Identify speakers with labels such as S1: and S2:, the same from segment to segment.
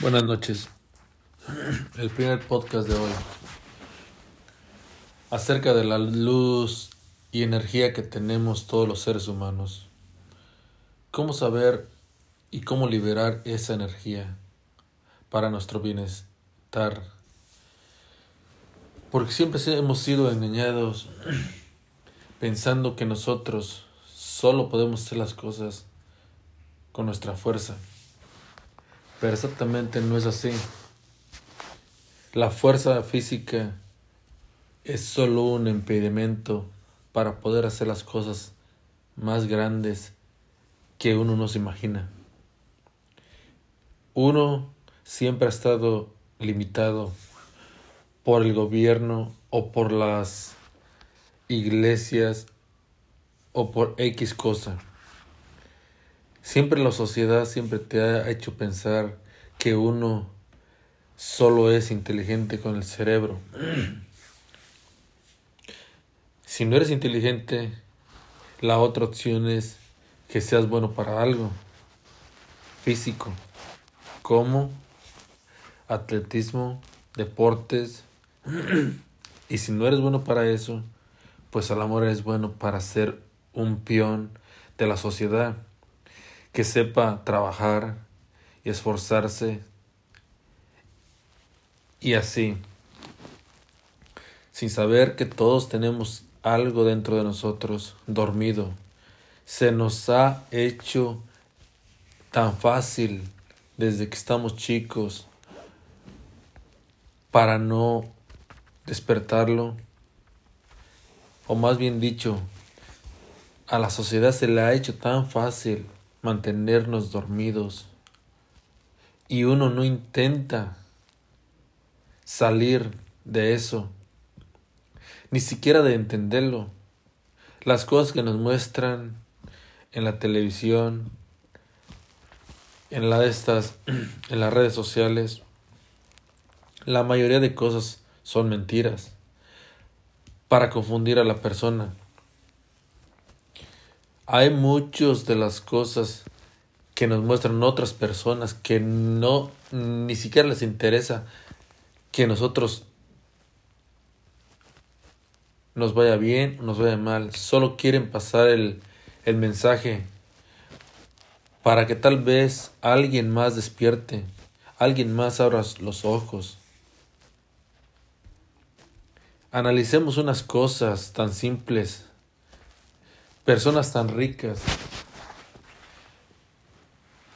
S1: Buenas noches. El primer podcast de hoy acerca de la luz y energía que tenemos todos los seres humanos. ¿Cómo saber y cómo liberar esa energía para nuestro bienestar? Porque siempre hemos sido engañados pensando que nosotros solo podemos hacer las cosas con nuestra fuerza pero exactamente no es así. La fuerza física es solo un impedimento para poder hacer las cosas más grandes que uno no imagina. Uno siempre ha estado limitado por el gobierno o por las iglesias o por X cosa. Siempre la sociedad siempre te ha hecho pensar que uno solo es inteligente con el cerebro. Si no eres inteligente, la otra opción es que seas bueno para algo físico, como atletismo, deportes. Y si no eres bueno para eso, pues al amor eres bueno para ser un peón de la sociedad que sepa trabajar y esforzarse y así, sin saber que todos tenemos algo dentro de nosotros dormido, se nos ha hecho tan fácil desde que estamos chicos para no despertarlo, o más bien dicho, a la sociedad se le ha hecho tan fácil mantenernos dormidos y uno no intenta salir de eso, ni siquiera de entenderlo. Las cosas que nos muestran en la televisión, en la de estas, en las redes sociales, la mayoría de cosas son mentiras para confundir a la persona. Hay muchas de las cosas que nos muestran otras personas que no ni siquiera les interesa que nosotros nos vaya bien o nos vaya mal, solo quieren pasar el, el mensaje para que tal vez alguien más despierte, alguien más abra los ojos. Analicemos unas cosas tan simples personas tan ricas.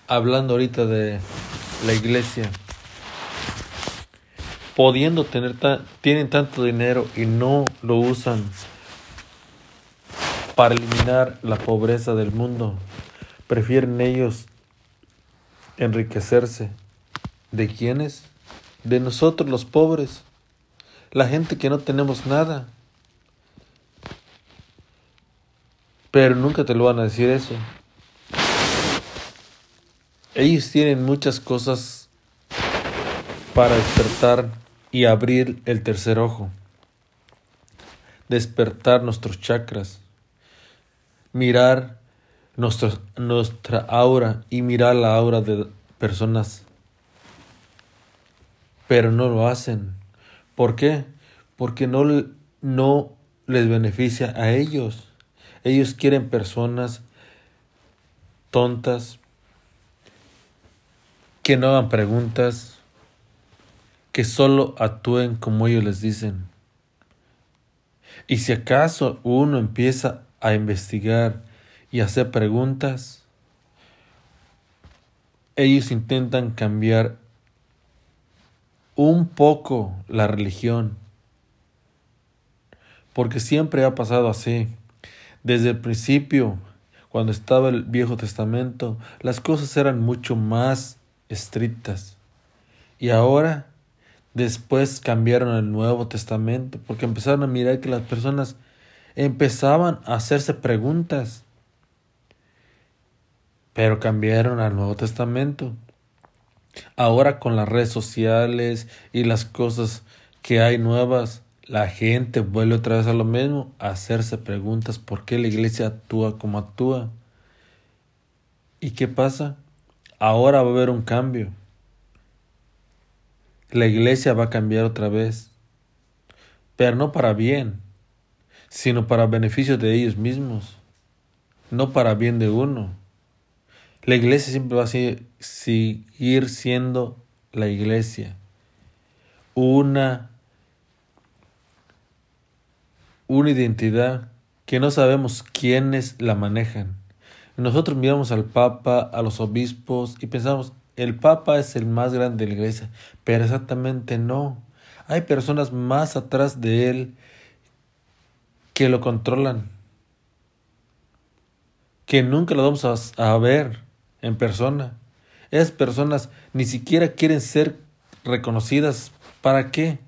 S1: Hablando ahorita de la iglesia, pudiendo tener, tienen tanto dinero y no lo usan para eliminar la pobreza del mundo. Prefieren ellos enriquecerse. ¿De quiénes? De nosotros los pobres. La gente que no tenemos nada. Pero nunca te lo van a decir eso. Ellos tienen muchas cosas para despertar y abrir el tercer ojo. Despertar nuestros chakras. Mirar nuestra aura y mirar la aura de personas. Pero no lo hacen. ¿Por qué? Porque no, no les beneficia a ellos. Ellos quieren personas tontas, que no hagan preguntas, que solo actúen como ellos les dicen. Y si acaso uno empieza a investigar y hacer preguntas, ellos intentan cambiar un poco la religión, porque siempre ha pasado así. Desde el principio, cuando estaba el Viejo Testamento, las cosas eran mucho más estrictas. Y ahora, después cambiaron el Nuevo Testamento, porque empezaron a mirar que las personas empezaban a hacerse preguntas. Pero cambiaron al Nuevo Testamento. Ahora con las redes sociales y las cosas que hay nuevas, la gente vuelve otra vez a lo mismo, a hacerse preguntas por qué la iglesia actúa como actúa. ¿Y qué pasa? Ahora va a haber un cambio. la iglesia va a cambiar otra vez, pero no para bien, sino para beneficio de ellos mismos, no para bien de uno. La iglesia siempre va a seguir siendo la iglesia, una, una identidad que no sabemos quiénes la manejan. Nosotros miramos al Papa, a los obispos y pensamos, el Papa es el más grande de la iglesia, pero exactamente no. Hay personas más atrás de él que lo controlan, que nunca lo vamos a, ver en persona. Esas personas ni siquiera quieren ser reconocidas. ¿Para qué?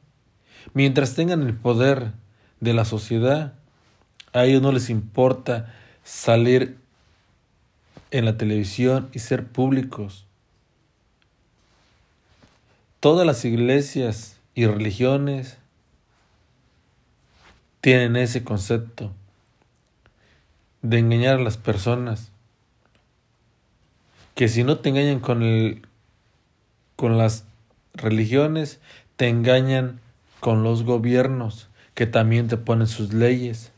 S1: Mientras tengan el poder de la sociedad, a ellos no les importa salir en la televisión y ser públicos. Todas las iglesias y religiones tienen ese concepto de engañar a las personas. Que si no te engañan con el con las religiones, te engañan con los gobiernos que también te ponen sus leyes.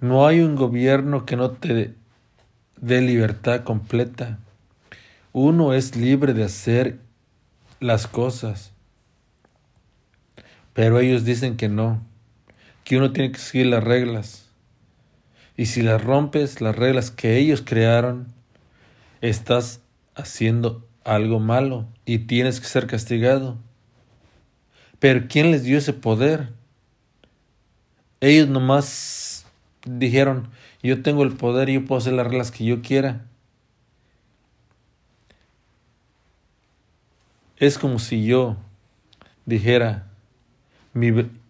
S1: No hay un gobierno que no te dé libertad completa. Uno es libre de hacer las cosas, pero ellos dicen que no, que uno tiene que seguir las reglas. Y si las rompes, las reglas que ellos crearon, estás haciendo algo malo y tienes que ser castigado. Pero ¿quién les dio ese poder? Ellos nomás dijeron, yo tengo el poder yo puedo hacer las reglas que yo quiera. Es como si yo dijera,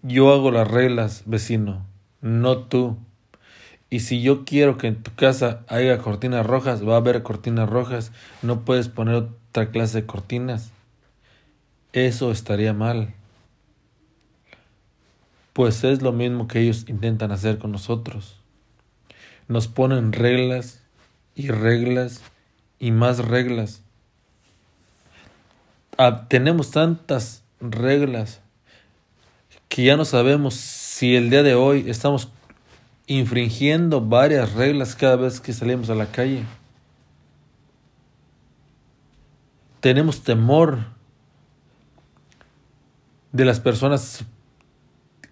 S1: yo hago las reglas, vecino, no tú. Y si yo quiero que en tu casa haya cortinas rojas, va a haber cortinas rojas. No puedes poner otra clase de cortinas. Eso estaría mal pues es lo mismo que ellos intentan hacer con nosotros. Nos ponen reglas y reglas y más reglas. Ah, tenemos tantas reglas que ya no sabemos si el día de hoy estamos infringiendo varias reglas cada vez que salimos a la calle. Tenemos temor de las personas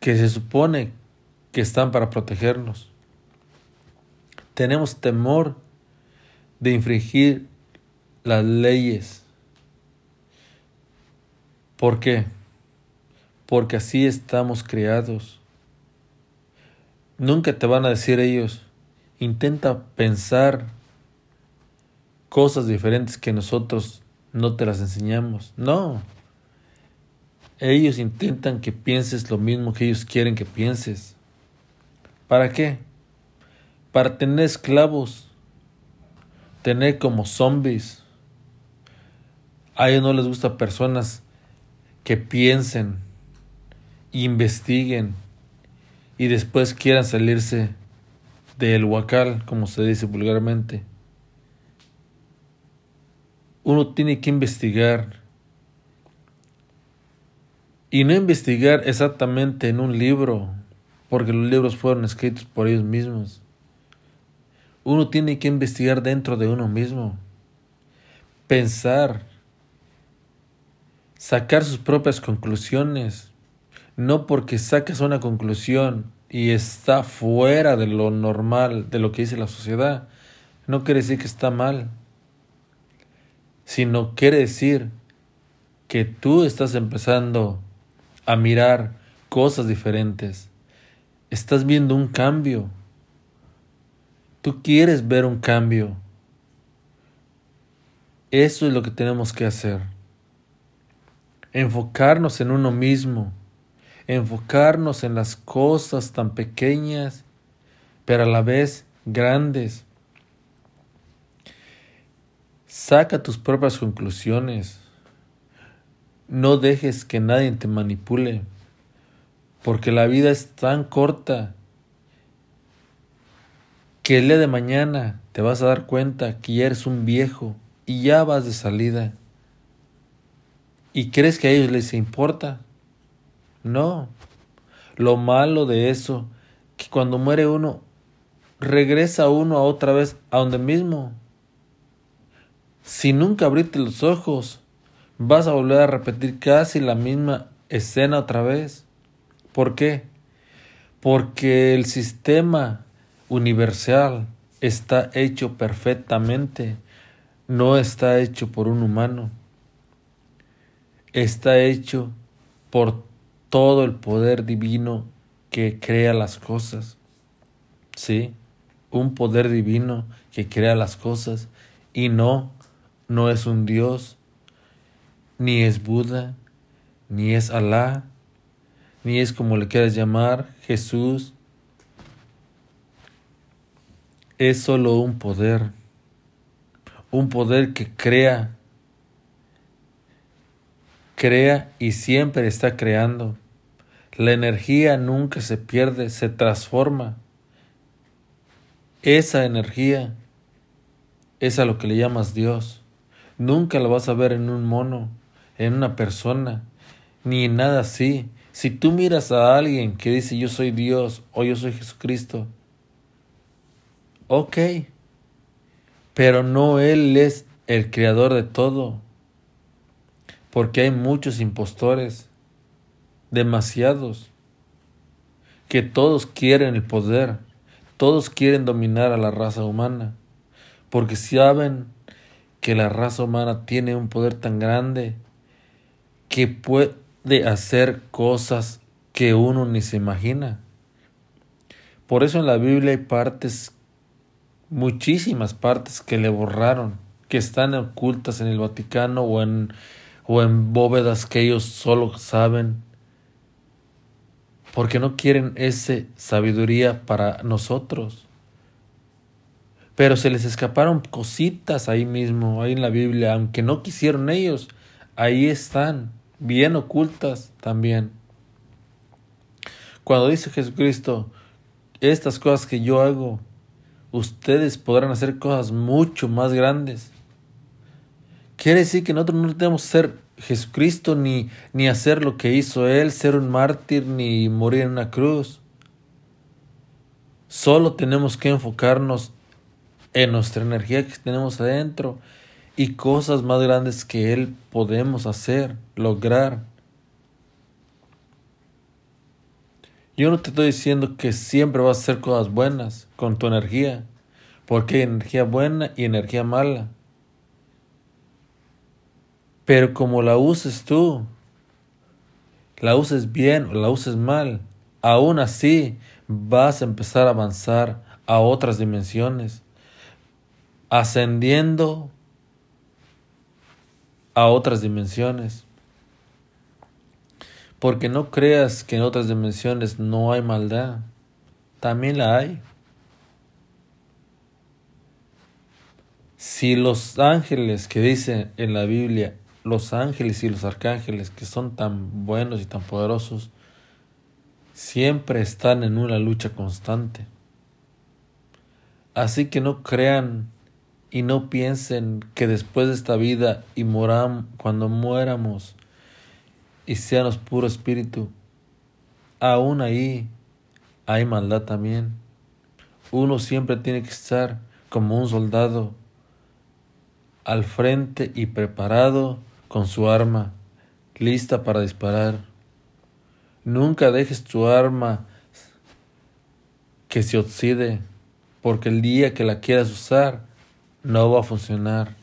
S1: que se supone que están para protegernos. Tenemos temor de infringir las leyes. ¿Por qué? Porque así estamos creados. Nunca te van a decir ellos, intenta pensar cosas diferentes que nosotros no te las enseñamos. No, ellos intentan que pienses lo mismo que ellos quieren que pienses. ¿Para qué? Para tener esclavos, tener como zombies. A ellos no les gusta personas que piensen, investiguen y después quieran salirse del huacal, como se dice vulgarmente. Uno tiene que investigar y no investigar exactamente en un libro, porque los libros fueron escritos por ellos mismos. Uno tiene que investigar dentro de uno mismo, pensar, sacar sus propias conclusiones, no porque sacas una conclusión y está fuera de lo normal, de lo que dice la sociedad, no quiere decir que está mal, sino quiere decir que tú estás empezando a mirar cosas diferentes. Estás viendo un cambio. Tú quieres ver un cambio. Eso es lo que tenemos que hacer. Enfocarnos en uno mismo. Enfocarnos en las cosas tan pequeñas, pero a la vez grandes. Saca tus propias conclusiones. No dejes que nadie te manipule, porque la vida es tan corta que el día de mañana te vas a dar cuenta que ya eres un viejo y ya vas de salida. ¿Y crees que a ellos les importa? No. Lo malo de eso, que cuando muere uno, regresa uno a otra vez a donde mismo. Si nunca abriste los ojos, vas a volver a repetir casi la misma escena otra vez. ¿Por qué? Porque el sistema universal está hecho perfectamente, no está hecho por un humano, está hecho por todo el poder divino que crea las cosas. Sí, un poder divino que crea las cosas y no, no es un Dios, ni es Buda, ni es Alá, ni es como le quieras llamar, Jesús. Es solo un poder, un poder que crea, crea y siempre está creando. La energía nunca se pierde, se transforma. Esa energía es a lo que le llamas Dios. Nunca lo vas a ver en un mono, en una persona, ni en nada así. Si tú miras a alguien que dice yo soy Dios o yo soy Jesucristo, ok, pero no Él es el creador de todo, porque hay muchos impostores, demasiados, que todos quieren el poder, todos quieren dominar a la raza humana, porque saben que la raza humana tiene un poder tan grande que puede de hacer cosas que uno ni se imagina. Por eso en la Biblia hay partes, muchísimas partes que le borraron, que están ocultas en el Vaticano o en, o en bóvedas que ellos solo saben, porque no quieren esa sabiduría para nosotros. Pero se les escaparon cositas ahí mismo, ahí en la Biblia, aunque no quisieron ellos, ahí están bien ocultas también. Cuando dice Jesucristo, estas cosas que yo hago, ustedes podrán hacer cosas mucho más grandes. Quiere decir que nosotros no tenemos que ser Jesucristo ni, ni hacer lo que hizo Él, ser un mártir ni morir en una cruz. Solo tenemos que enfocarnos en nuestra energía que tenemos adentro y cosas más grandes que Él podemos hacer, lograr. Yo no te estoy diciendo que siempre vas a hacer cosas buenas con tu energía, porque hay energía buena y energía mala. Pero como la uses tú, la uses bien o la uses mal, aún así vas a empezar a avanzar a otras dimensiones, ascendiendo a otras dimensiones. Porque no creas que en otras dimensiones no hay maldad. También la hay. Si los ángeles que dice en la Biblia, los ángeles y los arcángeles que son tan buenos y tan poderosos, siempre están en una lucha constante. Así que no crean y no piensen que después de esta vida y moram, cuando muéramos y seamos puro espíritu, aún ahí hay maldad también. Uno siempre tiene que estar como un soldado al frente y preparado con su arma, lista para disparar. Nunca dejes tu arma que se oxide, porque el día que la quieras usar, no va a funcionar.